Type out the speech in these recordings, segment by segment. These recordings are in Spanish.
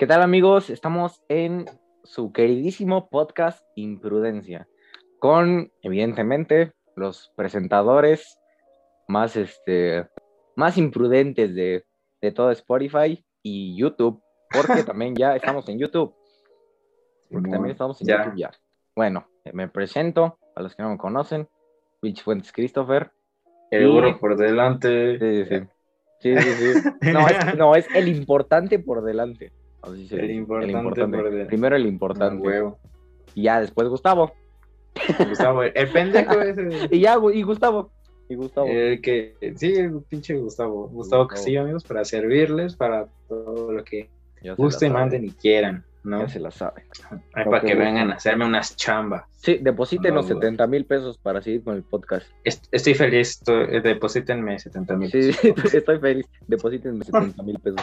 ¿Qué tal amigos? Estamos en su queridísimo podcast Imprudencia, con evidentemente los presentadores más, este, más imprudentes de, de todo Spotify y YouTube, porque también ya estamos en YouTube. Porque también estamos en Ya. YouTube ya. Bueno, me presento, a los que no me conocen, Rich Fuentes Christopher. El Y- burro por delante. Sí, sí, sí. Sí, sí, sí. No, es, no, es el importante por delante. El importante por. Primero el Ah, importante. huevo. Y ya después Gustavo. Gustavo, el pendejo ese. Y ya, y Gustavo. Y Gustavo. El que, sí, el pinche Gustavo. Gustavo Gustavo. Castillo, amigos, para servirles para todo lo que gusten, manden y quieran, ¿no? Ya se la sabe. Para que vengan a hacerme unas chambas. Sí, deposítenos No, güey. 70 mil pesos para seguir con el podcast. Est- Estoy feliz, estoy- eh, deposítenme 70 mil. Sí, estoy feliz. Deposítenme 70 mil pesos.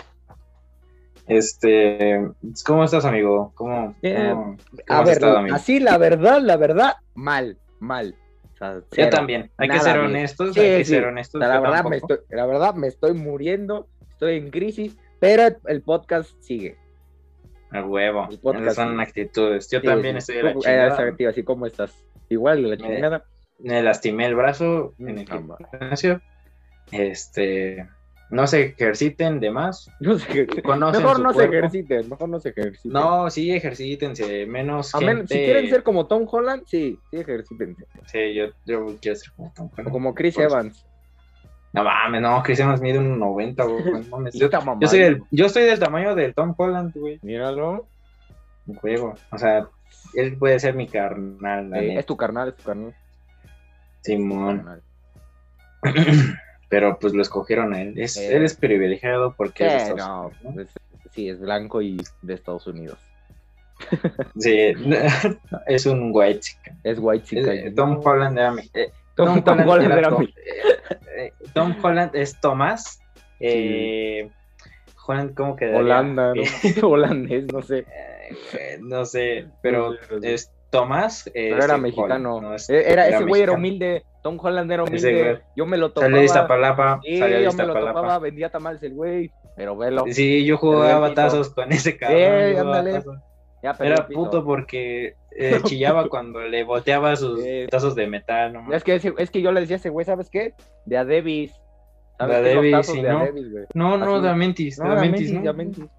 Este, ¿cómo estás, amigo? ¿Cómo, Bien. cómo- cómo A has ver, estado, amigo? así la verdad, la verdad, mal, mal. O sea, Yo también, hay que ser honestos, Sí, hay que sí. ser O honestos. sea, la verdad, me estoy, la verdad, me estoy muriendo, estoy en crisis, pero el podcast sigue. A huevo, El podcast, son sí. actitudes. Yo Sí, también estoy de la eh, chingada. exacto, así como estás. Igual de la Me- chingada. Me lastimé el brazo en el gimnasio. Este, no se ejerciten de más. No qué- Conocen Mejor no se ejerciten, mejor no se ejerciten. No, sí, ejercítense, menos A gente. menos- si quieren ser como Tom Holland, sí, sí ejercítense. Sí, yo, yo quiero ser como Tom O Holland. como Chris. Evans. No mames, no, Chris Evans mide un 90, güey. no. Yo, yo soy del, yo soy del tamaño del Tom Holland, güey. Míralo. Un juego. O sea, él puede ser mi carnal, neta. es tu carnal, es tu carnal. Simón. Carnal. Pero pues lo escogieron a él. Es, Eh. Él es privilegiado porque es de Sí, Estados no, Unidos, ¿no? pues, sí, es blanco y de Estados Unidos. Sí, es un white chicken. Es white chica. Eh, Tom Holland era mi- eh, Tom, Tom Holland era Tom, mi- eh, eh, Tom Holland es Tomás. Eh, Holland, ¿cómo quedaría? Holanda, ¿no? Holandés, no sé. no sé, pero No sé, no sé. es Tomás. eh, Pero era mexicano. Holland, no es- era, ese güey era humilde. Tom Holland era humilde. Yo me lo topaba. Salió de Iztapalapa. Sí, de yo me lo topaba, vendía tamales el güey. Pero velo. Sí, yo jugaba tazos con ese cabrón. Eh, ándale. Ya Era puto porque eh, chillaba cuando le boteaba sus tazos de metal. No, Es que, ese- es que yo le decía a ese güey, ¿sabes qué? De a Davis. ¿Sabes De a Davis, sí, ¿no? No, no, Así. da mentis, No, da era mentis, mentis, ¿no?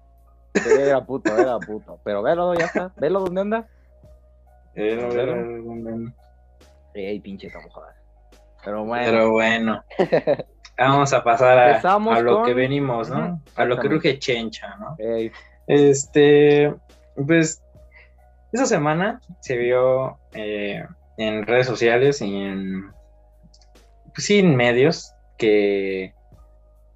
Era puto, era puto. Pero velo, ya está. Velo dónde anda. Era- Pero- era- era- Ey, pinche Tom Holland. Pero bueno. Pero bueno, vamos a pasar a, lo con- que venimos, ¿no? A lo que ruge chencha, ¿no? Ey, Este, pues, esa semana se vio eh, en redes sociales y en, pues sí, en medios que,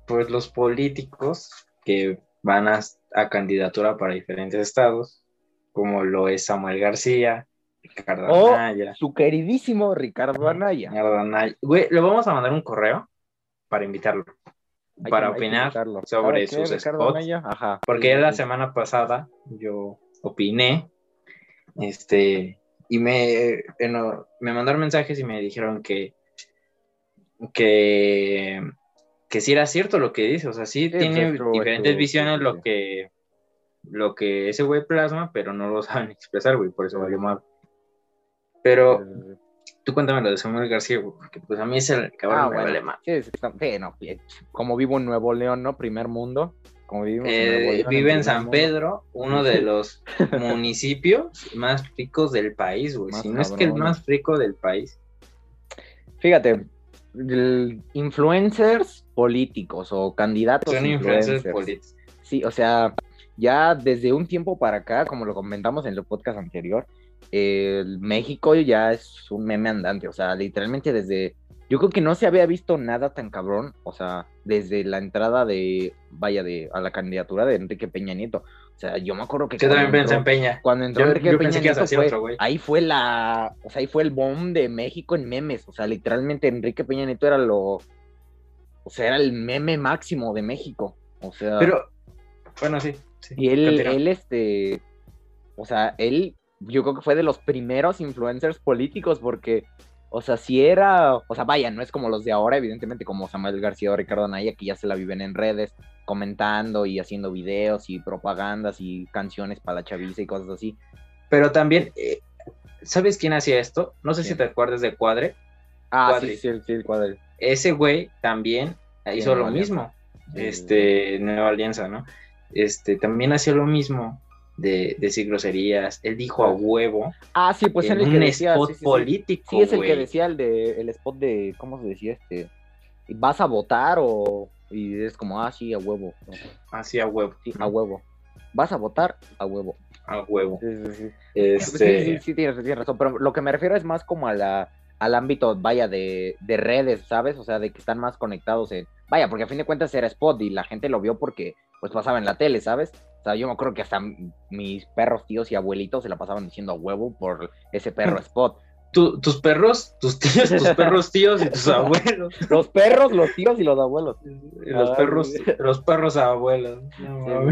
pues, los políticos que van a, a candidatura para diferentes estados, como lo es Samuel García, Ricardo Oh, Anaya, su queridísimo Ricardo Anaya. Ricardo Anaya. Güey, le vamos a mandar un correo para invitarlo, Hay para que- opinar sobre ¿Sabe qué, sus spots. Ajá. Porque Sí, la semana pasada yo opiné, este, y me, bueno, me mandaron mensajes y me dijeron que, que, que sí era cierto lo que dice, o sea, sí, Sí, tiene pues, diferentes visiones lo que, lo que ese güey plasma, pero no lo saben expresar, güey, por eso valió mal. Pero tú cuéntame lo de Samuel García, porque pues a mí ese cabrón Ah, bueno. vale mal. Sí, sí, no, como vivo en Nuevo León, ¿no? Primer mundo. Como vivimos en Nuevo Eh, León, vive en San mundo. Pedro, uno de los municipios más ricos del país, güey. Más Si no es que el más rico del país. Fíjate, el- influencers políticos o candidatos Son influencers políticos. Sí, o sea, ya desde un tiempo para acá, como lo comentamos en el podcast anterior, el México ya es un meme andante, o sea, literalmente desde, yo creo que no se había visto nada tan cabrón, o sea, desde la entrada de, vaya, de, a la candidatura de Enrique Peña Nieto, o sea, yo me acuerdo que Yo también pensé en Peña. cuando entró Yo- Enrique yo Peña Nieto fue- otro, ahí fue la, o sea, ahí fue el boom de México en memes, o sea, literalmente Enrique Peña Nieto era lo, o sea, era el meme máximo de México, o sea, Pero, bueno, sí. sí. y él, él, este, o sea, él, yo creo que fue de los primeros influencers políticos porque, O sea, si era, o sea, vaya, no es como los de ahora, evidentemente, como Samuel García o Ricardo Anaya, que ya se la viven en redes, comentando y haciendo videos y propagandas y canciones para la chaviza y cosas así. Pero también, eh, ¿sabes quién hacía esto? No sé si te acuerdas de Cuadre. Ah, Cuadri. sí, sí, sí, el cuadro. Ese güey también hizo lo Alianza. mismo. Sí, Este, Nueva Alianza, ¿no? Este, también hacía lo mismo de decir groserías. Él dijo a huevo Ah, sí, pues en el un que decía. spot sí, sí, sí. político. Sí, es el que güey. decía el de el spot de, ¿cómo se decía? Este, ¿vas a votar o...? Y es como, ah, sí, a huevo. ¿no? Así a huevo. Sí, a huevo. ¿Vas a votar? A huevo. A huevo. Sí, sí, sí. Este, Sí, sí, sí, tienes, tienes razón, pero lo que me refiero es más como a la, al ámbito, vaya, de, de redes, ¿sabes? O sea, de que están más conectados en... Vaya, porque a fin de cuentas era spot y la gente lo vio porque, pues, pasaba en la tele, ¿sabes? O sea, yo me acuerdo que hasta mis perros, tíos y abuelitos se la pasaban diciendo a huevo por ese perro spot. tú- tus perros, tus tíos, tus perros tíos y tus abuelos. Los perros, los tíos y los abuelos. Y los Ay, perros, sí. los perros abuelos. No,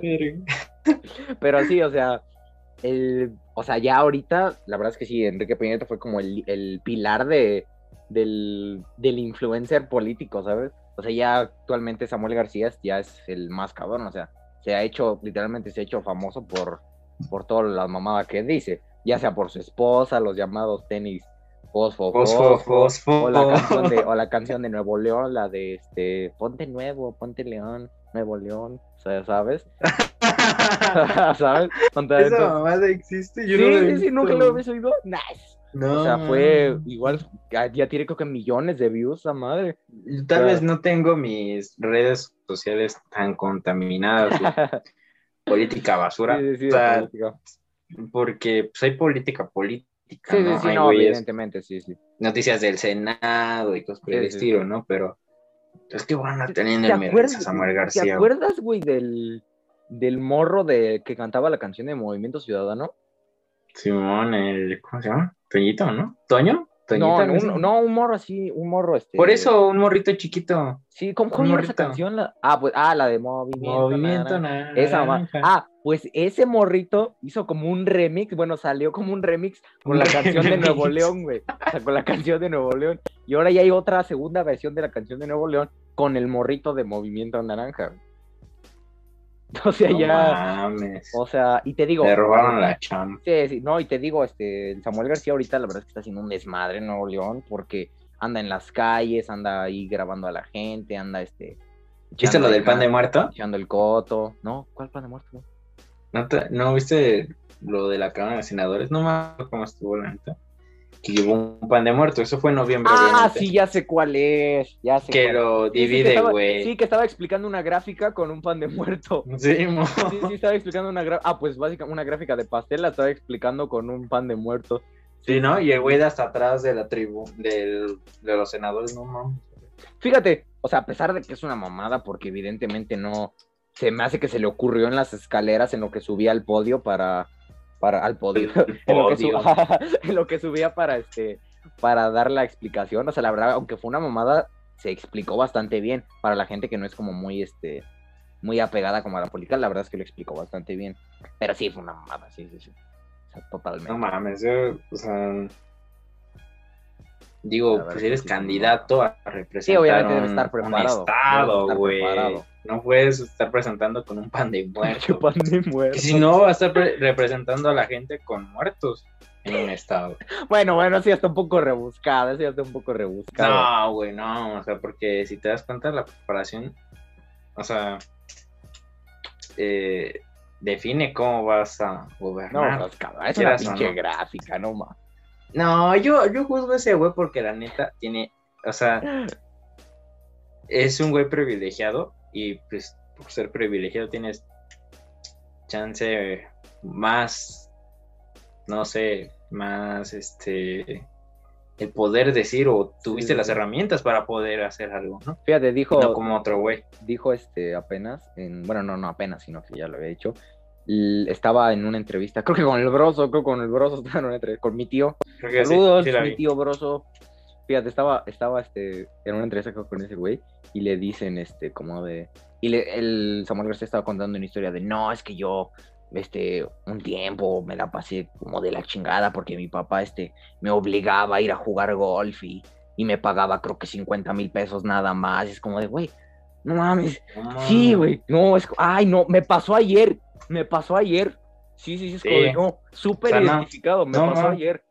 Sí, sí. Pero sí, o sea, el, o sea, ya ahorita, la verdad es que sí, Enrique Peña fue como el, el pilar de, del, del influencer político, ¿sabes? O sea, ya actualmente Samuel García ya es el más cabrón, o sea, se ha hecho, literalmente se ha hecho famoso por, por toda la mamada que dice, ya sea por su esposa, los llamados tenis fosfo, Fosfo, fosfo, o la canción de, o la canción de Nuevo León, la de este, ponte nuevo, ponte león, Nuevo León, o sea, ¿sabes? ¿Sabes? Esa mamada existe. Yo Sí, no la he sí, sí, nunca lo habéis oído. Nice. No, O sea, fue igual, ya, ya tiene creo que millones de views, esa madre. Tal o sea- vez no tengo mis redes sociales tan contaminadas política basura. Sí, sí, sí, o sea, de política. porque pues, hay política política. sí, ¿no? sí, sí, Hay no, güeyes- evidentemente, sí, sí. noticias del Senado y cosas por el estilo, sí. ¿no? Pero es que van a teniendo ¿Te en a Samuel ¿te García. acuerdas, güey, del, del morro de que cantaba la canción de Movimiento Ciudadano? Simón, el, ¿cómo se llama? Toñito, ¿no? ¿Toño? No, ¿Toñito, algo así? un, no, un morro así, un morro este. Por eso, un morrito chiquito. Sí, ¿cómo, cómo esa canción? Ah, pues, ah, la de Movimiento. Movimiento Naranja. naranja. Esa Ah, pues ese morrito hizo como un remix, bueno, salió como un remix con la canción de Nuevo. León, güey. O sea, con la canción de Nuevo León. Y ahora ya hay otra segunda versión de la canción de Nuevo León con el morrito de Movimiento Naranja. güey. O sea, No ya, mames. o sea, y te digo. Me robaron la chamba. Sí, sí, no, y te digo, este, el Samuel García ahorita la verdad es que está haciendo un desmadre en Nuevo León porque anda en las calles, anda ahí grabando a la gente, anda este. ¿Viste lo del pan de muerto? Echando el coto. No, ¿cuál pan de muerto? ¿No, te- no viste lo de la Cámara de Senadores? No me acuerdo cómo estuvo la neta. Que llevó un pan de muerto. Eso fue en noviembre. Ah, obviamente. sí, ya sé cuál es. Ya sé Que cuál lo divide, güey. Sí, que estaba explicando una gráfica con un pan de muerto. Sí, mo. Sí, sí, estaba explicando una gráfica. Ah, pues básicamente una gráfica de pastel la estaba explicando con un pan de muerto. Sí, ¿no? Y el güey de hasta atrás de la tribu, del, de los senadores, no mames. Fíjate, o sea, a pesar de que es una mamada, porque evidentemente no se me hace que se le ocurrió en las escaleras en lo que subía al podio para. Para al podio. En, lo que su- podio. en lo que subía para este. para dar la explicación. O sea, la verdad, aunque fue una mamada, se explicó bastante bien. Para la gente que no es como muy este. muy apegada como a la política, la verdad es que lo explicó bastante bien. Pero sí, fue una mamada, sí, sí, sí. O sea, totalmente. No mames, yo, o sea. Digo, pues eres sí, candidato a representar Sí, obviamente debe un- estar un preparado, estado, güey. No puedes estar presentando con un pan de muerto. pan de muerto. Si no, va a estar pre- representando a la gente con muertos en un estado. Bueno, bueno, sí, está un poco rebuscada, sí, está un poco rebuscada. No, güey, no, o sea, porque si te das cuenta, la preparación, o sea, eh, define cómo vas a No, gobernar. cabrón, es una pinche no. gráfica, no más. No, yo, yo juzgo a ese güey porque la neta tiene, o sea, es un güey privilegiado y pues por ser privilegiado tienes chance más, no sé, más este, el poder decir o tuviste sí, las sí. herramientas para poder hacer algo, ¿no? Fíjate, dijo, No como otro güey. dijo este apenas, en, bueno, no, no apenas, sino que ya lo había hecho. Estaba en una entrevista, creo que con el broso, creo que con el broso estaba en una entrevista, con mi tío. Saludos, sí mi tío broso. Fíjate, estaba, estaba este, en una entrevista con ese güey y le dicen, este, como de. Y le- el Samuel García estaba contando una historia de no, es que yo este, un tiempo me la pasé como de la chingada porque mi papá, este, me obligaba a ir a jugar golf y, y me pagaba creo que 50 mil pesos nada más. Es como de, güey, no mames. Sí, güey, no, es, ay, no, me pasó ayer, me pasó ayer. Sí, sí, sí, es como de, no, súper O sea, no, identificado, me no, pasó ayer.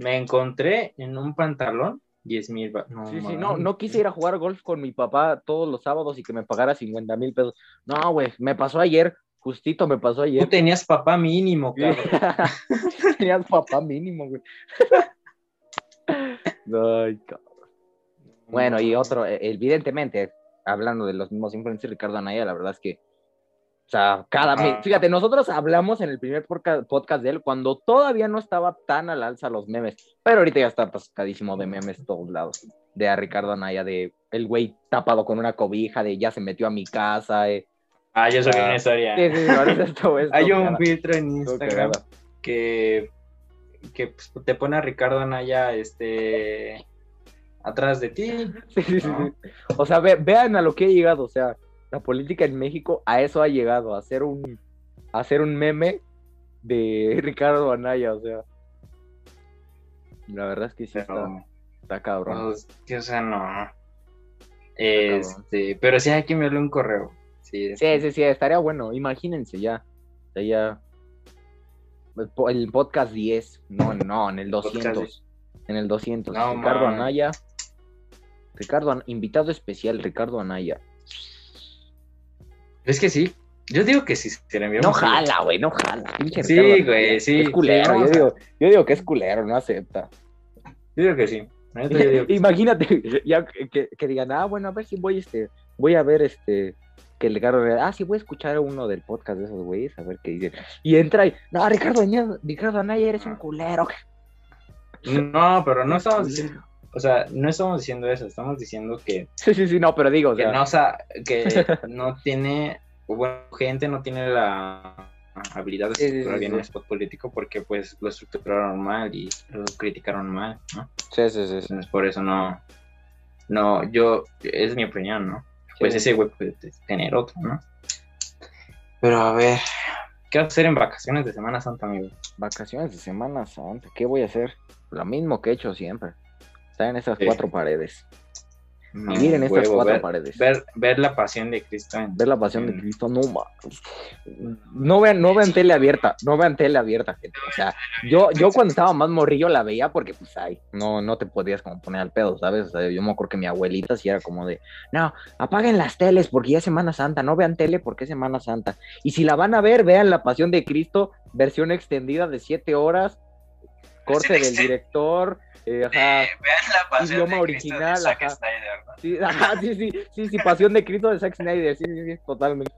Me encontré en un pantalón 10 mil. No, Sí, sí, no, no quise ir a jugar golf con mi papá todos los sábados y que me pagara 50 mil pesos. No, güey, me pasó ayer, justito me pasó Tú ayer. tenías papá mínimo, cabrón. Tenías papá mínimo, güey. Ay, cabrón. Bueno, y otro, eh, evidentemente, hablando de los mismos influencers, Ricardo Anaya, la verdad es que, o sea, cada Ah. mes, fíjate, nosotros hablamos en el primer podcast de él cuando todavía no estaba tan al alza los memes, pero ahorita ya está atascadísimo de memes todos lados, de a Ricardo Anaya, de el güey tapado con una cobija, de ya se metió a mi casa, eh. Ah, yo Ah. una historia. Sí, sí, sí, ahorita esto es Hay un filtro en Instagram que, que pues, te pone a Ricardo Anaya este, atrás de ti. Sí, sí, sí, ¿no? sí. O sea, ve- vean a lo que ha llegado. O sea, la política en México a eso ha llegado, a hacer un, a hacer un meme de Ricardo Anaya. O sea, la verdad es que sí está, Pero, está cabrón. pues, o sea, no. Este, pero sí hay que enviarle un correo. Sí, Sí, sí, sí, estaría bueno. Imagínense ya. O sea, ya. El po- El podcast 10. No, no, en el Podcast 200. En el 200. No, Ricardo man. Anaya. Ricardo, invitado especial, Ricardo Anaya. Es que sí. Yo digo que sí, se le enviamos. No jala, güey, no jala. pinche Sí, Ricardo güey, sí, Es culero, sí, yo, digo, yo digo que es culero, no acepta. Yo digo que sí. Digo que. Imagínate, ya que, que- que digan, ah, bueno, a ver si voy, este, voy a ver, este, que el Ricardo, ah, sí, voy a escuchar uno del podcast de esos güeyes, a ver qué dicen. Y entra y, no, Ricardo Anaya, Ricardo Anaya, eres un culero. No, pero no estamos diciendo. O sea, no estamos diciendo eso. Estamos diciendo que, Sí, sí, sí, no, pero digo, o que sea, no, sa- que no tiene. Bueno, gente no tiene la habilidad de estructurar bien un spot político porque, pues, lo estructuraron mal y lo criticaron mal, ¿no? sí, sí, sí. Entonces, por eso no. No, yo. Es mi opinión, ¿no? Pues ese güey puede tener otro, ¿no? Pero a ver. ¿Qué vas a hacer en vacaciones de Semana Santa, amigo? Vacaciones de Semana Santa, ¿qué voy a hacer? Lo mismo que he hecho siempre. Estar en esas Sí. cuatro paredes. No, Vivir en estas huevo, cuatro ver, paredes. Ver, ver la pasión de Cristo en- ver la pasión de en- Cristo, no. No vean, no vean tele abierta, no vean tele abierta, gente. O sea, yo, yo cuando estaba más morrillo la veía porque, pues, ay, no, no te podías como poner al pedo, ¿sabes? O sea, yo me acuerdo que mi abuelita sí era como de, no, apaguen las teles porque ya es Semana Santa, no vean tele porque es Semana Santa. Y si la van a ver, vean la pasión de Cristo, versión extendida de siete horas, corte del extendida. director, eh, ajá. Vean la pasión Idioma de original, de Zack ajá. Snyder, ¿no? Sí, ajá, sí, sí, sí, sí, pasión de Cristo de Zack Snyder, sí, sí, sí, totalmente.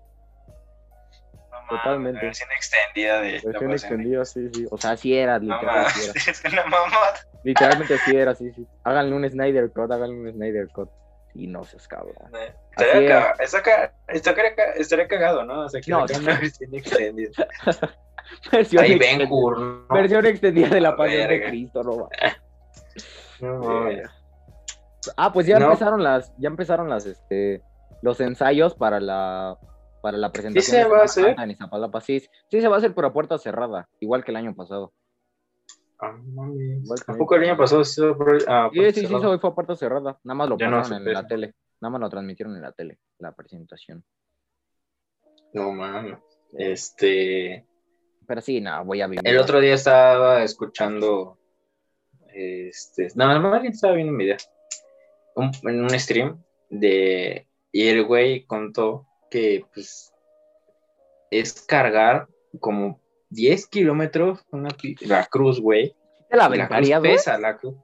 No Totalmente. la versión extendida de la Versión extendida, sí, sí. O sea, sí era, No literal, sí era. Literalmente sí era, sí, sí. Háganle un Snyder Cut, háganle un Snyder Cut. Y no seas cabrón. Así Estaría, cagado, ¿no? O sea, que No, versión extendida. Versión, Ahí extendida, versión extendida de la pasión de. Cristo, no. No mames. Ah, pues ya No. empezaron las, ya empezaron las, este, los ensayos para la, para la presentación se de va a hacer? En Iztapalapa. Sí, sí se va a hacer por a puerta cerrada, igual que el año pasado. Ah, mames. Igual que ¿A poco el año pasado se por- ah, Sí, sí, sí, fue a puerta cerrada. Nada más lo Ya pasaron en la tele. Nada más lo transmitieron en la tele, la presentación. No mames. Este. Pero sí, no, voy a vivir. El otro día estaba escuchando. Este. No, más bien estaba viendo un video. un- en un stream de. Y el güey contó que, pues. Es cargar como 10 kilómetros una la cruz, güey. ¿Te la La cruz pesa, la cruz.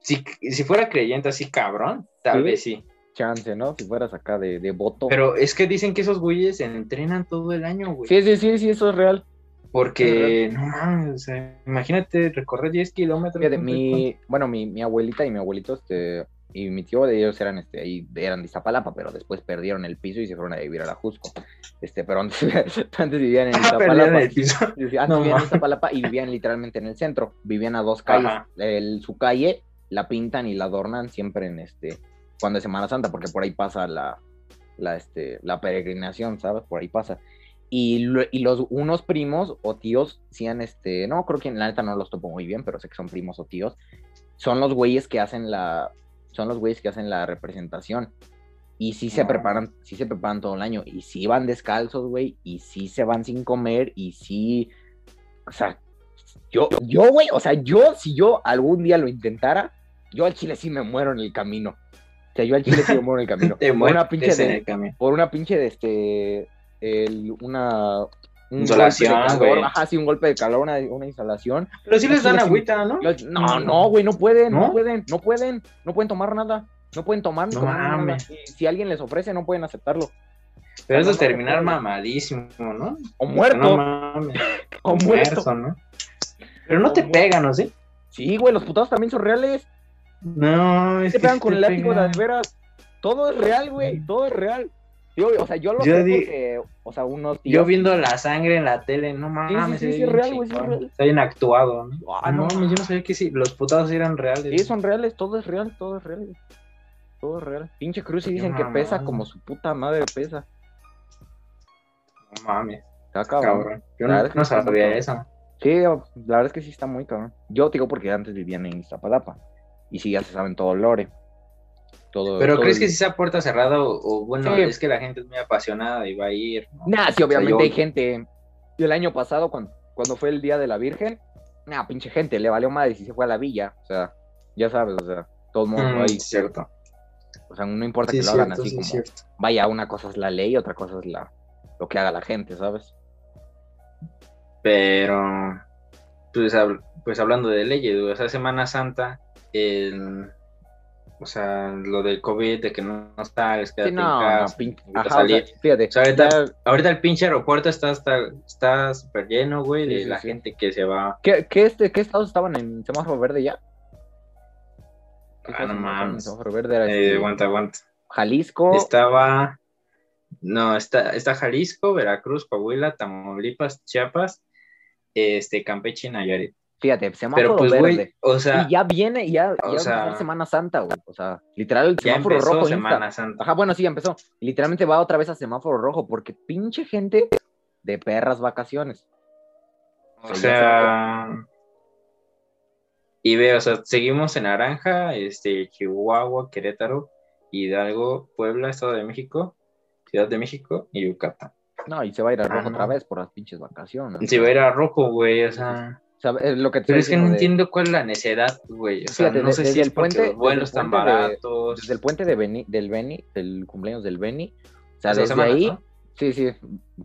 Si, si fuera creyente así, cabrón, tal Sí. vez sí. Chance, ¿no? Si fueras acá de, de voto. Pero es que dicen que esos güeyes entrenan todo el año, güey. Sí, sí, sí, sí, eso es real. Porque, no mames, o sea, imagínate recorrer 10 kilómetros. Fíjate, mi, bueno, mi, mi abuelita y mi abuelito, este, y mi tío de ellos eran, este, ahí, eran de Iztapalapa, pero después perdieron el piso y se fueron a vivir a la Jusco. Este, pero antes, antes vivían en Ah, Iztapalapa. el piso. Antes No, vivían en. Iztapalapa y vivían literalmente en el centro. Vivían a dos calles. El- su calle la pintan y la adornan siempre en este, cuando es Semana Santa, porque por ahí pasa la, la, este, la peregrinación, ¿sabes? Por ahí pasa. Y, lo- y los unos primos o tíos, sean este, no creo que en la neta no los topo muy bien, pero sé que son primos o tíos, son los güeyes que hacen la, son los güeyes que hacen la representación. Y sí se preparan, sí se preparan todo el año, y sí van descalzos, güey, y sí se van sin comer, y sí, o sea, yo, yo, güey, o sea, yo, si yo algún día lo intentara, yo al chile sí me muero en el camino. Sea, yo al chile sí me muero en el camino. Te Por una pinche de, el camino. por una pinche de este, el- una... Un Insolación, golpe de calor, güey. ajá, sí, un golpe de calor, una, una insolación. Pero sí les dan agüita, ¿no? No, no, güey, no pueden, no, ¿No? pueden, no pueden, no pueden tomar nada. No pueden tomar No comer nada. si alguien les ofrece, no pueden aceptarlo. Pero eso es no, terminar mamadísimo, ¿no? O muerto, No mames. o muerto. ¿no? Pero no O te muerto. pegan, ¿no? ¿Sí? Sí, güey, los putados también son reales. No, es Se que pegan con el látigo de las veras. Todo es real, güey, todo es real. Yo, o sea, yo lo Yo sé di- porque, o sea, unos tíos... Yo viendo la sangre en la tele, no mames, sí, sí, es real, güey, es real. Está bien actuado, ¿no? Ah, no no yo no sabía que sí, los putados eran reales. Sí, son reales, todo es real, todo es real. güey. Todo es real. Pinche Cruz y dicen que pesa como su puta madre pesa. No mames, Está cabrón. cabrón. Yo La no, no sabía eso. Sí, la verdad es que sí está muy cabrón. Yo te digo porque antes vivían en Iztapalapa. Y sí, ya se saben todo el lore. Todo, Pero todo ¿crees el- que sí sea puerta cerrada o, o, bueno, Sí. es que la gente es muy apasionada y va a ir? ¿no? Nah, sí, obviamente yo- hay gente. Y el año pasado, cuando, cuando fue el Día de la Virgen, nah, pinche gente, le valió madre si se fue a la villa. O sea, ya sabes, o sea, todo el mundo Mm, ahí. cierto. O sea, no importa Sí, que lo cierto, hagan así sí, como, cierto. vaya, una cosa es la ley, otra cosa es la lo que haga la gente, ¿sabes? Pero, pues, pues hablando de leyes, o sea, Semana Santa, el, o sea, lo del COVID, de que no, no sales, quédate Sí, no, en no, casa, pin- no ajá, o sea, fíjate, O sea, ahorita, ya- ahorita el pinche aeropuerto está está está súper lleno, güey, de sí, la gente que se va. ¿qué, qué, este, ¿qué estados estaban en semáforo verde ya? ¿Qué Ah, no mames. semáforo verde era Eh, este, aguanta, aguanta. Jalisco, Estaba, no, está, está Jalisco, Veracruz, Coahuila, Tamaulipas, Chiapas, este, Campeche y Nayarit. Fíjate, semáforo Pero pues, verde. o sea, y ya viene, ya, ya o va a sea, Semana Santa, güey. O sea, literal, el ya semáforo empezó rojo insta. Semana Santa. Ajá, bueno, sí, ya empezó. Literalmente va otra vez a semáforo rojo, porque pinche gente de perras vacaciones. O sea, y ve, o sea, seguimos en naranja, este, Chihuahua, Querétaro, Hidalgo, Puebla, Estado de México, Ciudad de México y Yucatán. No, y se va a ir a Ah, rojo otra vez por las pinches vacaciones. Si va a ir a rojo, güey, o sea, O sea, es lo que pero es que no de- entiendo cuál es la necesidad, güey, o sea, Fíjate, no sé desde si el puente- los vuelos de- baratos. Desde el puente de Beni, del Beni, del cumpleaños del Beni. O sea, desde ahí, ¿no? sí, sí,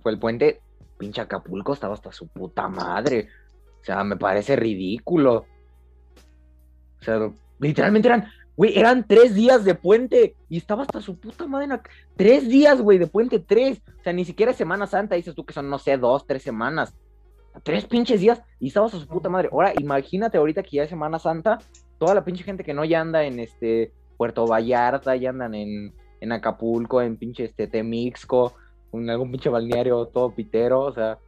fue el puente. Pinche Acapulco estaba hasta su puta madre. O sea, me parece ridículo. O sea, literalmente eran, güey, eran tres días de puente y estaba hasta su puta madre. Tres días, güey, de puente, tres. O sea, ni siquiera es Semana Santa, dices tú que son, no sé, dos, tres semanas. Tres pinches días y estabas a su puta madre. Ahora, imagínate ahorita que ya es Semana Santa, toda la pinche gente que no ya anda en este Puerto Vallarta, ya andan en, en Acapulco, en pinche este Temixco, en algún pinche balneario todo pitero, o sea.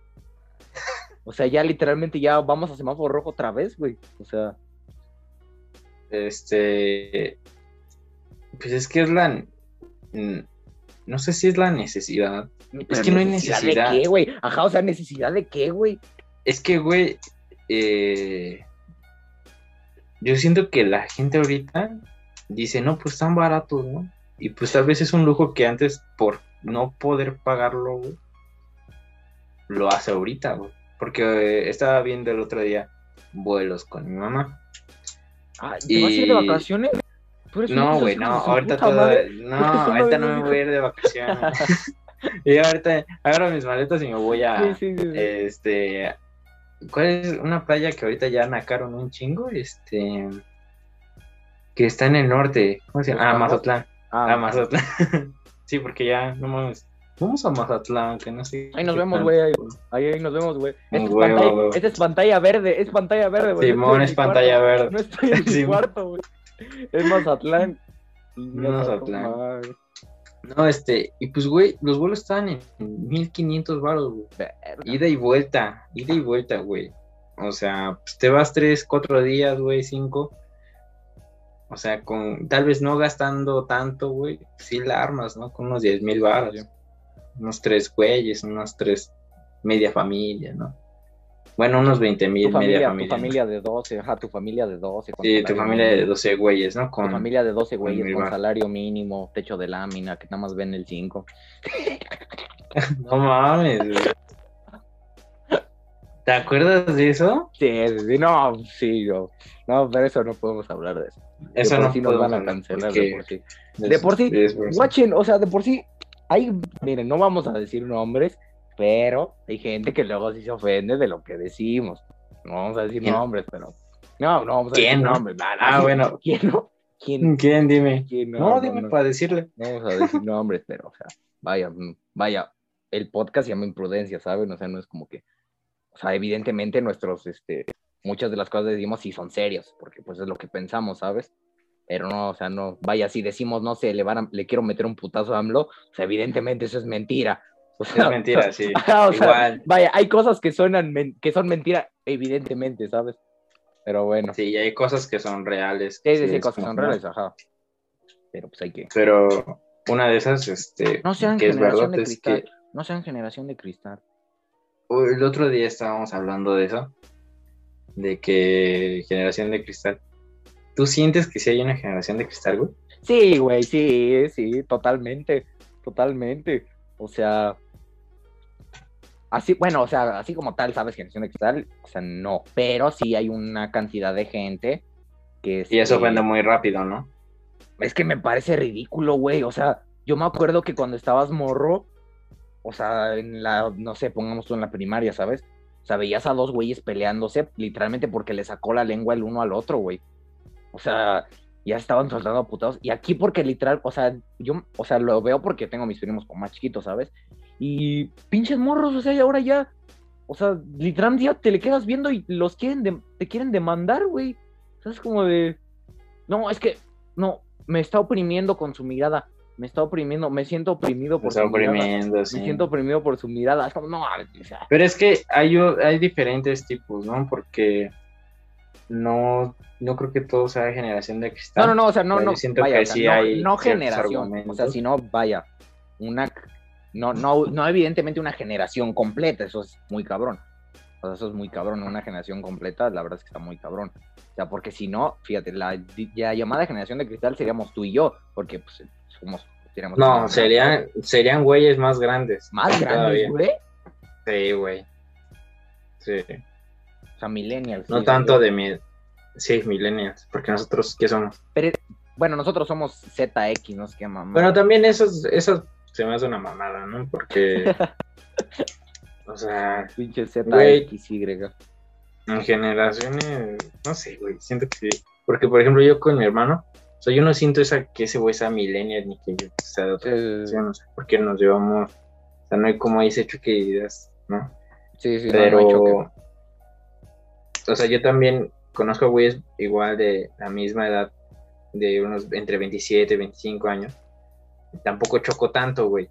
O sea, ya literalmente ya vamos a semáforo rojo otra vez, güey. O sea, Este, pues es que es la, no sé si es la necesidad. pero que no hay necesidad. ¿De qué, güey? Ajá, o sea, necesidad de qué, güey. Es que, güey, eh, yo siento que la gente ahorita dice, no, pues están baratos, ¿no? Y pues tal vez es un lujo que antes, por no poder pagarlo, güey, lo hace ahorita, güey. Porque eh, estaba viendo el otro día vuelos con mi mamá. Ah, ¿Te vas a ir de Y- vacaciones? No, güey, no, ahorita todo, no, ahorita no me voy a ir de vacaciones. y ahorita agarro mis maletas y me voy a, Sí, sí, sí, sí. este, ¿cuál es una playa que ahorita ya nacaron un chingo? Este, que está en el norte, ¿cómo se llama? ¿Los Ah? Mazatlán, Ah, ah, Mazatlán. sí, porque ya, no mames, vamos a Mazatlán, que no sé. Ahí nos vemos, güey. Ahí, ahí, ahí nos vemos, güey. Esta, es esta es pantalla verde, es pantalla verde, güey. No Simón es pantalla cuarto, verde. No estoy en mi cuarto, güey. Es Mazatlán. Mazatlán. Madre. No, este, y pues, güey, los vuelos estaban en 1500 baros, güey. Ida y vuelta, ida y vuelta, güey. O sea, pues te vas tres, cuatro días, güey, cinco. O sea, con tal vez no gastando tanto, güey, sí la armas, ¿no? Con unos 10 mil baros. Unos tres güeyes, unos tres media familia, ¿no? Bueno, unos 20 Tu mil, media familia, familia. tu familia de 12, ajá, tu familia de 12. con Sí, tu familia de mínimo. 12 güeyes, ¿no? Tu Con... familia de 12 güeyes con bar. salario mínimo, techo de lámina, que nada más ven el 5. No mames, güey. ¿Te acuerdas de eso? Sí, sí, no, sí, no, no, pero eso no podemos hablar de eso. De Eso por no sí nos van a cancelar porque de por sí. De por sí. Watchen, o sea, de por sí, hay, miren, no vamos a decir nombres, pero hay gente que luego sí se ofende de lo que decimos. No vamos a decir ¿Quién? nombres, pero. No, no vamos a ¿Quién, decir no? nombres. no, no, Ah, bueno. ¿Quién no? ¿Quién? ¿Quién? Dime. quién No, dime para decirle. No vamos a decir nombres, pero, o sea, vaya, mm, vaya, el podcast se llama Imprudencia, ¿saben? O sea, no es como que, o sea, evidentemente nuestros, este, muchas de las cosas que decimos sí son serios, porque pues es lo que pensamos, ¿sabes? Pero no, o sea, no, vaya, si decimos, no sé, le van a- le quiero meter un putazo a AMLO, o sea, evidentemente eso es mentira. O Es mentira, sí. o sea, Igual. vaya, hay cosas que suenan, que son mentira, evidentemente, ¿sabes? Pero bueno, sí, Sí, y hay cosas que son reales. sí, sí, es cosas que son que- reales, ajá. Pero pues hay que, Pero una de esas, este, no sean que es generación verdad, de es cristal, que no sean generación de cristal. El otro día estábamos hablando de eso, de que generación de cristal. ¿Tú sientes que sí hay una generación de cristal, güey? Sí, güey, sí, sí, totalmente, totalmente. O sea, así, bueno, o sea, así como tal, ¿sabes? Generación de cristal, o sea, no, pero sí hay una cantidad de gente que... Y eso ofende muy rápido, ¿no? Es que me parece ridículo, güey, o sea, yo me acuerdo que cuando estabas morro, o sea, en la, no sé, pongamos tú en la primaria, ¿sabes? O sea, veías a dos güeyes peleándose literalmente porque le sacó la lengua el uno al otro, güey. O sea, ya estaban soltando putados. Y aquí porque literal, o sea, yo, o sea, lo veo porque tengo mis primos como más chiquitos, ¿sabes? Y pinches morros, o sea, y ahora ya, o sea, literalmente ya te le quedas viendo y los quieren, de- te quieren demandar, güey. O sea, es como de, no, es que, no, me está oprimiendo con su mirada. Me está oprimiendo, me siento oprimido Me por está su mirada. sí. Me siento oprimido por su mirada. Es como, no, o sea, Pero es que hay, hay diferentes tipos, ¿no? Porque no, no creo que todo sea de generación de cristal. No, no, no, o sea, no, no, siento vaya, que o sea, sí no, hay no generación, o sea, argumentos. sino, vaya, una, no, no, no evidentemente una generación completa, eso es muy cabrón, o sea, eso es muy cabrón, una generación completa, la verdad es que está muy cabrón, o sea, porque si no, fíjate, la, la llamada generación de cristal seríamos tú y yo, porque, pues, somos, seríamos No, serían, serían güeyes más grandes. más grandes, güey, Sí, güey. Sí. o sea, millennials. No sí, tanto güey. de mi... Sí, millennials. Porque nosotros, ¿qué somos? Pero, bueno, nosotros somos ZX, no sé qué mamá. Bueno, también eso, es- eso se me hace una mamada, ¿no? Porque... o sea, pinche. ZXY. en generaciones... No sé, güey. Siento que... Porque, por ejemplo, yo con mi hermano... O sea, yo no siento esa, que ese güey sea millennial ni que yo sea de otra Sí, generación. No sé por qué nos llevamos... O sea, no hay como ahí ese choque de ideas, ¿no? sí, sí, pero, no o sea, yo también conozco a güeyes igual de la misma edad, de unos entre 27 y 25 años. Tampoco choco tanto, güey.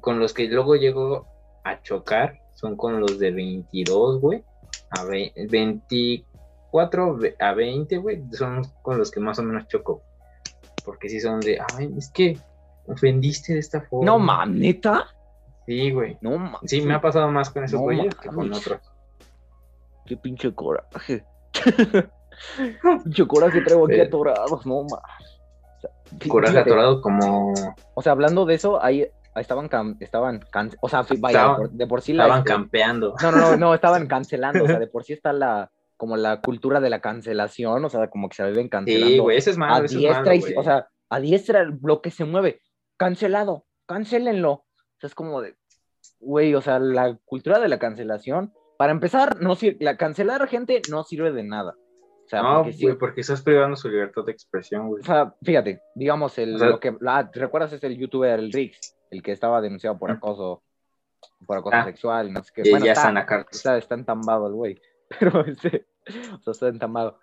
Con los que luego llego a chocar son con los de 22, güey. A ve- 24 ve- a 20, güey. Son con los que más o menos choco. Porque sí son de, ay, es que ofendiste de esta forma. No mames, neta. Sí, güey. No mames. Sí, me ha pasado más con esos No güeyes que con otros. Qué pinche coraje. pinche coraje traigo aquí atorados, no mames. Coraje atorado como O sea, hablando de eso, ahí estaban, cam- estaban, can- o sea, vaya, de Estaban- por, de por sí la... estaban este, campeando. No, no, no, no, estaban cancelando, o sea, de por sí está la, como la cultura de la cancelación, o sea, como que se viven cancelando. Sí, güey, eso es a malo, es diestra malo, y, o sea, a diestra lo que se mueve, cancelado, cancelenlo. O sea, es como de, güey, o sea, la cultura de la cancelación, para empezar, no sir- la cancelar gente no sirve de nada. O sea, no, porque güey, porque estás privando su libertad de expresión, güey. o sea, fíjate, digamos, el, O sea- lo que, ah, ¿te recuerdas? Es el youtuber, el Rix, el que estaba denunciado por acoso, por acoso Ah. sexual, no sé qué. Bueno, ya está- cárcel. está, está entambado el güey. Pero este, o sea, está entambado.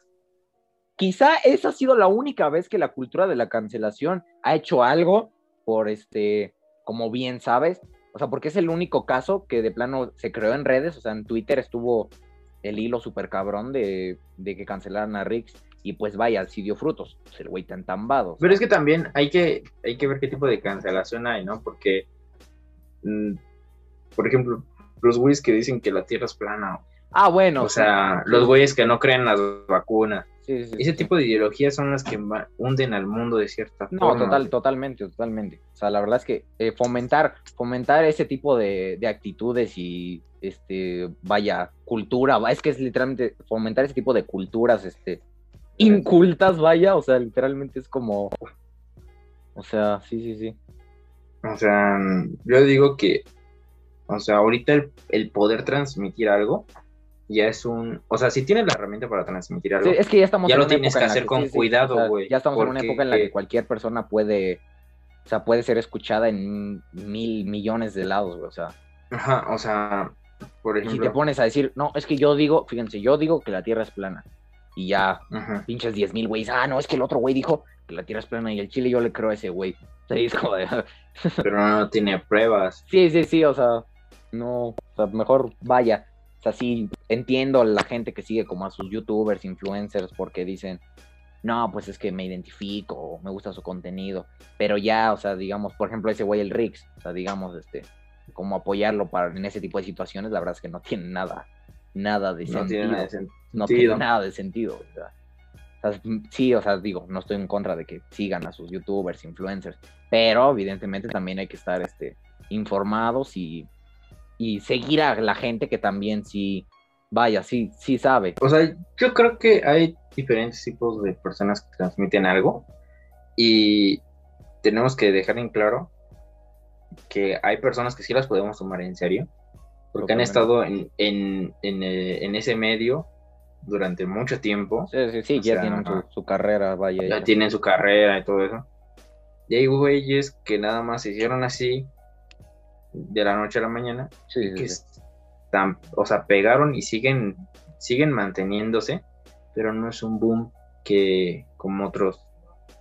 Quizá esa ha sido la única vez que la cultura de la cancelación ha hecho algo por este, como bien sabes. O sea, porque es el único caso que de plano se creó en redes. O sea, en Twitter estuvo el hilo súper cabrón de, de que cancelaran a Rix. Y pues vaya, sí dio frutos. Pues el güey está entambado. Pero es que también hay que, hay que ver qué tipo de cancelación hay, ¿no? Porque, mm, por ejemplo, los güeyes que dicen que la Tierra es plana. Ah, bueno. O sea, sí, los güeyes que no creen en las vacunas. Sí, sí, Ese sí. tipo de ideologías son las que hunden al mundo de cierta No, forma. total, güey. totalmente, totalmente. O sea, la verdad es que eh, fomentar, fomentar ese tipo de, de actitudes y este, vaya, cultura, es que es literalmente fomentar ese tipo de culturas, este, incultas, vaya, o sea, literalmente es como, o sea, sí, sí, sí. O sea, yo digo que, o sea, ahorita el, el poder transmitir algo ya es un, o sea, si tienes la herramienta para transmitir algo, Sí, es que ya estamos Ya en lo una tienes época que hacer con sí, cuidado, o sea, güey, Ya estamos en una época en la que cualquier persona puede, o sea, puede ser escuchada en mil millones de lados, güey, o sea. ajá, o sea, por Y si te ejemplo, pones a decir, no, es que yo digo, fíjense, yo digo que la Tierra es plana. Y ya, ajá, pinches 10 mil güeyes, ah, no, es que el otro güey dijo que la Tierra es plana y el Chile yo le creo a ese güey. Pero no tiene pruebas. sí, sí, sí, o sea, no, o sea, mejor vaya. Sea, sí, entiendo a la gente que sigue como a sus youtubers, influencers, porque dicen, no, pues es que me identifico, me gusta su contenido. Pero ya, o sea, digamos, por ejemplo, ese güey, el Rix, o sea, digamos, este, como apoyarlo para en ese tipo de situaciones, la verdad es que no tiene nada, nada de No sentido tiene nada de sentido. no tiene nada de sentido. o sea. O sea, sí, o sea, digo, no estoy en contra de que sigan a sus youtubers, influencers, pero evidentemente también hay que estar este, informados y, y seguir a la gente que también sí, vaya, sí, sí sabe. O sea, yo creo que hay diferentes tipos de personas que transmiten algo y tenemos que dejar en claro que hay personas que sí las podemos tomar en serio porque han estado en, en, en, eh, en ese medio durante mucho tiempo, Sí, sí, sí, ya sea, tienen su, su carrera, vaya. ya hecha. tienen su carrera y todo eso. Y hay güeyes que nada más se hicieron así de la noche a la mañana Sí, que sí. están, o sea, pegaron y siguen, siguen manteniéndose, pero no es un boom que como otros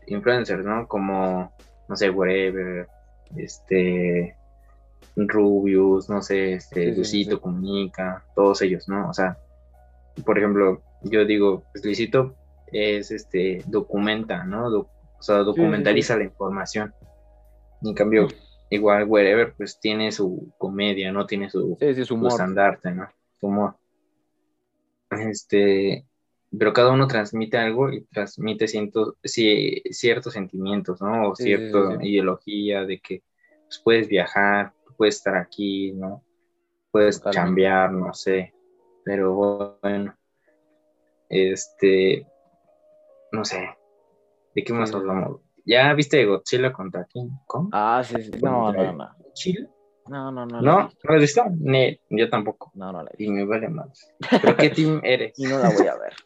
influencers, ¿no? Como, no sé, Whatever, este, Rubius, no sé, este, Sí, sí. Comunica, todos ellos, ¿no? O sea, por ejemplo, yo digo, pues Luisito es, este, documenta, ¿no? O sea, documentaliza la información. En cambio, igual Wherever, pues tiene su comedia, ¿no? Tiene su, Sí, sí, su su ¿no? Su humor. Este, pero cada uno transmite algo y transmite cientos, ci- ciertos sentimientos, ¿no? O Sí, sí, sí, cierta sí. ideología de que pues, puedes viajar, puedes estar aquí, ¿no? Puedes Totalmente. chambear, no sé. Pero bueno, este, no sé. ¿De qué más Sí. hablamos? ¿Ya viste Godzilla contra King Kong? Ah, sí, sí. No, no, no. ¿Chile? No, no, no. ¿No? ¿No visto? Ni, yo tampoco. No, no la he Y visto. me vale más. ¿Pero qué team eres? Y no la voy a ver.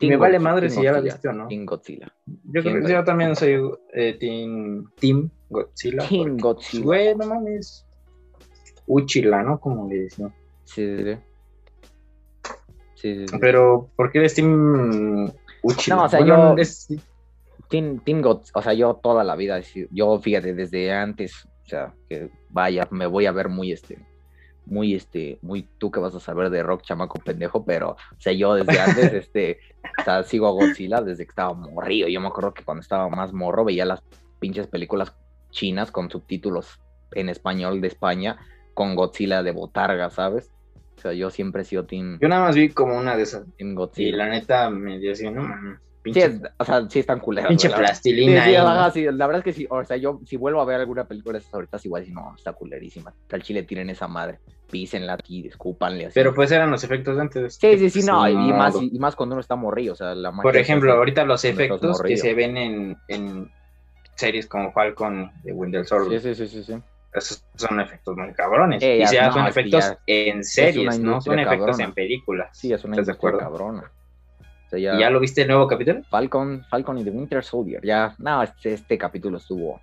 Y me vale madre Team si ya la viste o no. Team Godzilla. Yo, yo también soy eh, team, team Godzilla. Team porque, Godzilla. Güey, no mames. Uchila, ¿no? Como le decían. Sí, sí, sí. Sí, sí, sí. Pero, ¿por qué eres team Uchila? No, o sea, Bueno, yo- es- Team, Team Gods- o sea, yo toda la vida, yo fíjate, desde antes, o sea, que vaya, me voy a ver muy este, muy este, muy tú que vas a saber de rock, chamaco pendejo, pero, o sea, yo desde antes, este, o sea, sigo a Godzilla desde que estaba morrido. Yo me acuerdo que cuando estaba más morro veía las pinches películas chinas con subtítulos en español de España, con Godzilla de botarga, ¿sabes? O sea, yo siempre he sido Team, Yo nada más vi como una de esas. team Y Godzilla. la neta me dio así, no mames. Sí, es- o sea, sí están culeras. pinche verdad. plastilina. Sí, sí, ahí, ¿no? ajá, sí, la verdad es que sí, o sea, yo si vuelvo a ver alguna película de esas ahorita, a decir, no, está culerísima. Al chile tiren esa madre, písenla aquí, escúpanle así. Pero pues eran los efectos de antes. Sí, sí, sí, no, y, y más, y más cuando uno está morrido, o sea, la Por ejemplo, ahorita los efectos que se ven en, en series como Falcon de Winter Soldier, Sí, sí, sí, sí, sí. esos son efectos muy cabrones. Eh, y ya, no, son efectos ya en series, no son efectos cabrona. en películas. Sí, es una ¿Estás de acuerdo? cabrona. O sea, ya, ¿Y ya lo viste el nuevo capítulo? Falcon, Falcon y The Winter Soldier, ya, no, este, este capítulo estuvo,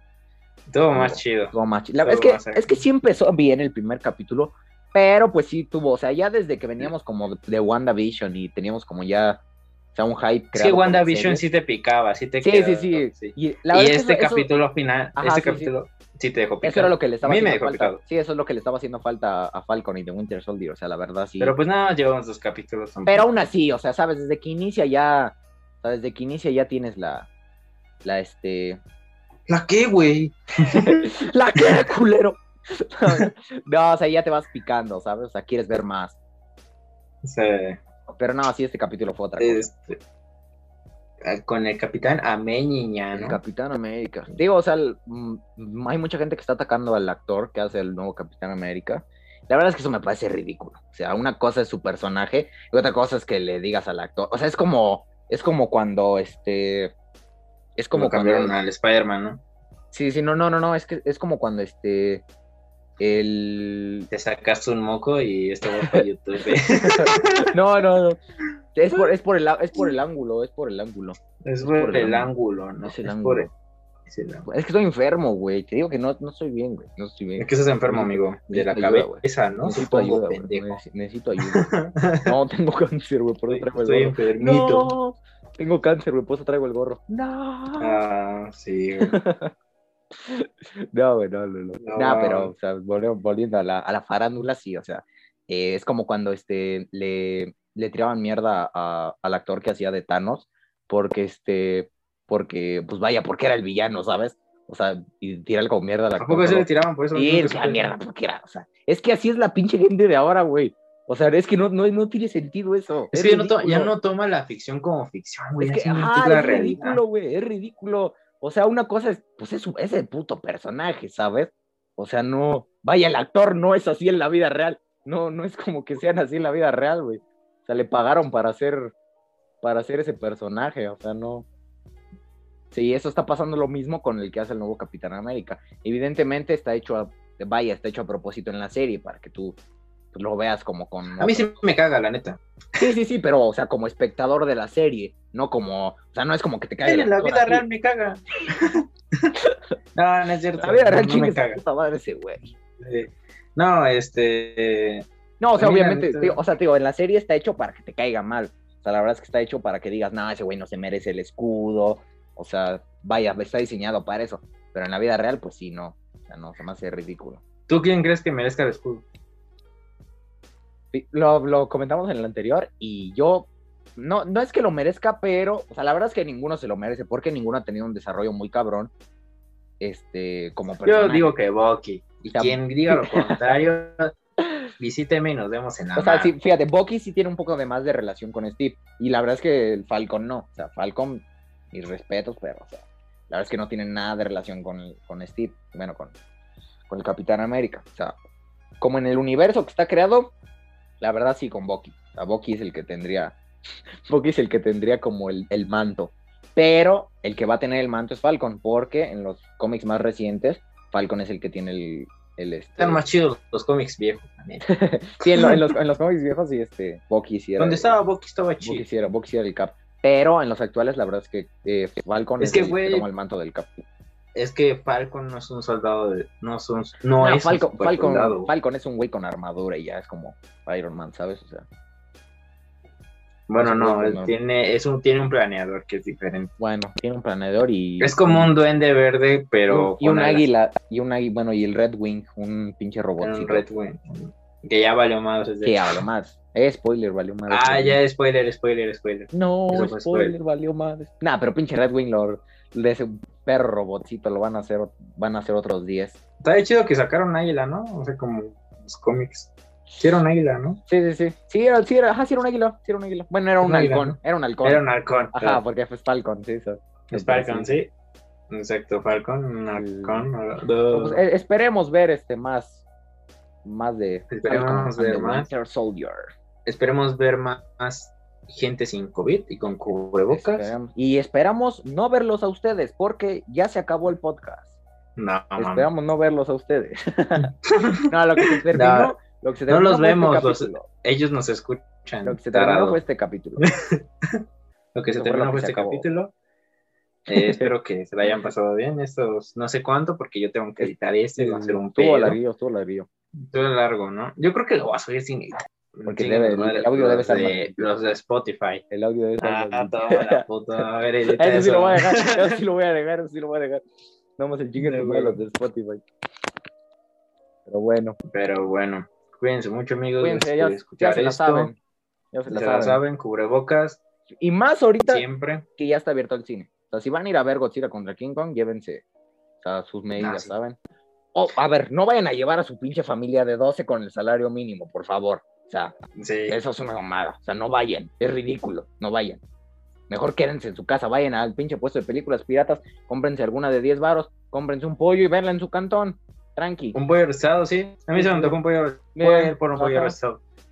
Todo más Estuvo- chido. estuvo más chido. La- Todo es, que, es que sí empezó bien el primer capítulo, pero pues sí tuvo, o sea, ya desde que veníamos como de, WandaVision y teníamos como ya, o sea, un hype creado la WandaVision sí te picaba, sí te Sí, sí, sí. Y, Y, la verdad es que este eso- capítulo final, Ajá, este sí, sí. capítulo sí te dejó picado. Eso era lo que le estaba A mí me haciendo dejó falta. picado. Sí, eso es lo que le estaba haciendo falta a Falcon y The Winter Soldier, o sea, la verdad sí. Pero pues nada, llevamos dos capítulos. tampoco. Pero aún así, o sea, sabes, desde que inicia ya, o sea, desde que inicia ya tienes la, la este, ¿La qué, güey? la que culero. no, o sea, ya te vas picando, ¿sabes? O sea, quieres ver más. Sí. Pero no, sí, este capítulo fue otra cosa. Este, con el Capitán El ¿no? Capitán América. Digo, o sea, el- mm, hay mucha gente que está atacando al actor que hace el nuevo Capitán América. La verdad es que eso me parece ridículo. O sea, una cosa es su personaje y otra cosa es que le digas al actor. O sea, es como, es como cuando este. Es como Como cambiaron cuando. al Spider-Man, ¿no? Sí, sí, no, no, no, no. Es que es como cuando este. El. Te sacaste un moco y este va para YouTube. No, no, no. Es por, es por el, es por el ángulo, es por el ángulo. es por por el el ángulo. ángulo, ¿no? Es el por ángulo. el- es el ángulo. Es que estoy enfermo, güey. Te digo que no, no estoy bien, güey. No estoy bien. Es que estás enfermo, amigo. De la ayuda, güey. cabeza, ¿no? Necesito Supongo, ayuda, güey. pendejo. Nece- Necesito ayuda. No, tengo cáncer, güey. Por eso traigo el Estoy gorro. enfermito. No, tengo cáncer, güey. Por eso traigo el gorro. No. Ah, sí. güey. No, no, no, no. No. Nah, pero, o sea, volviendo, a, la, a la farándula, sí, o sea, eh, es como cuando este, le, le tiraban mierda a- al actor que hacía de Thanos, porque este, porque, pues vaya, porque era el villano, ¿sabes? O sea, y tirarle como mierda ¿A actor. poco se le tiraban por eso? Sí, es la supe. mierda, porque era, o sea, es que así es la pinche gente de ahora, güey. O sea, es que no, no, no tiene sentido eso. Es que ya no, ya no toma la ficción como ficción, güey. Es que, es la es ridículo, güey, es ridículo. O sea, una cosa es, pues es, su- es el puto personaje, ¿sabes? O sea, no, vaya, el actor no es así en la vida real. No, no es como que sean así en la vida real, güey. O sea, le pagaron para hacer, para hacer ese personaje, o sea, no. Sí, eso está pasando lo mismo con el que hace el nuevo Capitán América. Evidentemente está hecho a, vaya, está hecho a propósito en la serie para que tú pues, lo veas como con... A mí sí me caga, la neta. Sí, sí, sí, pero, o sea, como espectador de la serie, no como, o sea, no es como que te caiga En la vida real me caga. no, no es cierto. La vida real no me caga. puta madre ese güey. Eh, No, este. No, o sea, obviamente, tío, o sea, tío, en la serie está hecho para que te caiga mal. O sea, la verdad es que está hecho para que digas, no, ese güey no se merece el escudo. O sea, vaya, está diseñado para eso. Pero en la vida real, pues sí, no. O sea, no, se me hace ridículo. ¿Tú quién crees que merezca el escudo? Lo, lo comentamos en el anterior y yo, no, no es que lo merezca, pero, o sea, la verdad es que ninguno se lo merece porque ninguno ha tenido un desarrollo muy cabrón, este, como Yo digo que Bucky. Y quien diga lo contrario, visíteme y nos vemos en la O sea, sí, fíjate, Bucky sí tiene un poco de más de relación con Steve. Y la verdad es que el Falcon no. O sea, Falcon, mis respetos, pero, o sea, la verdad es que no tiene nada de relación con, el- con Steve. Bueno, con, con el Capitán América. O sea, como en el universo que está creado, la verdad sí con Bucky. O sea, Bucky es el que tendría. Bucky es el que tendría como el, el manto. Pero el que va a tener el manto es Falcon, porque en los cómics más recientes, Falcon es el que tiene el. el este... Están más chidos los cómics viejos. neta. Sí, en, lo- en los, en los cómics viejos sí, este, Bucky sí era. Donde estaba Bucky estaba Bucky chido. sí era, Bucky sí era el Cap. Pero en los actuales, la verdad es que eh, Falcon Es es, que, el que güey, toma el manto del Cap. Es que Falcon no es un soldado de. No, es un- no, No, es Falcon, un Falcon, es un güey con armadura y ya es como Iron Man, ¿sabes? O sea, Bueno, no, él tiene, es un, tiene un planeador que es diferente. bueno, tiene un planeador y. Es como un duende verde, pero. Y un alas. águila, y un águila, bueno, y el Red Wing, un pinche Un robotcito. Red Wing. Que ya valió más. Que hablo más. Eh, spoiler, valió más. Ah, ya, spoiler, spoiler, spoiler. No, spoiler, spoiler. valió más. Nah, pero pinche Red Wing, lo, de ese perro robotcito, lo van a hacer, van a hacer otros 10. Está chido que sacaron águila, ¿no? O sea, como los cómics. Hicieron águila, ¿no? Sí, sí, sí. Sí, era, sí, era, ajá, sí era un águila. Sí, era un águila. Bueno, era un Un águila, halcón. ¿no? Era un halcón. Era un halcón. Ajá, porque fue Falcon, sí, eso. Es Falcon, sí. Exacto, Falcon, un halcón. Pero, pues, eh, esperemos ver este más. Más de Esperemos Falcon ver más. Winter Soldier. Esperemos ver más, más gente sin COVID y con cubrebocas. Esperamos- Y esperamos no verlos a ustedes, porque ya se acabó el podcast. No. Esperamos no verlos a ustedes. no, lo que se terminó. No, lo que se no terminó los fue este vemos, los- ellos nos escuchan. Lo que se terminó tarado. fue este capítulo. Lo que se terminó fue este acabó. capítulo. Eh, espero que se la hayan pasado bien. Estos no sé cuánto, porque yo tengo que editar este, a ser un Estuvo larguillo, estuvo larguillo. Todo largo, ¿no? Yo creo que lo voy a subir sin Porque sin debe- madre, el audio los debe estar de, más- los de Spotify. El audio de esta Ah, toma la puta. A ver, edita Eso sí eso. lo voy a dejar, eso sí lo voy a dejar, eso sí lo voy a dejar. Vamos el chingue De los de Spotify. Pero bueno, Pero bueno, cuídense mucho, amigos. cuídense, de ya, ya escuchar se la esto. saben. Ya se Se la la saben. saben, cubrebocas, Y más ahorita siempre. que ya está abierto el cine. O sea, si van a ir a ver Godzilla contra King Kong, llévense o sea, sus medidas, Ah, sí. ¿saben? oh, a ver, no vayan a llevar a su pinche familia de 12 con el salario mínimo, por favor. O sea, Sí. eso es una mamada. O sea, no vayan. Es ridículo. No vayan. Mejor quédense en su casa. Vayan al pinche puesto de películas piratas. Cómprense alguna de 10 varos. Cómprense un pollo y verla en su cantón. Tranqui. Un pollo rostizado, sí. A mí se me antojó un pollo Voy a ir por un pollo.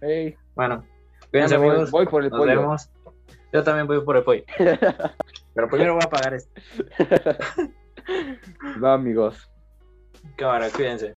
Ey, Bueno, cuídense, voy, amigos. voy por el Nos pollo. vemos. Yo también voy por el pollo. Pero primero voy a pagar esto. Va, amigos. Cámara, cuídense.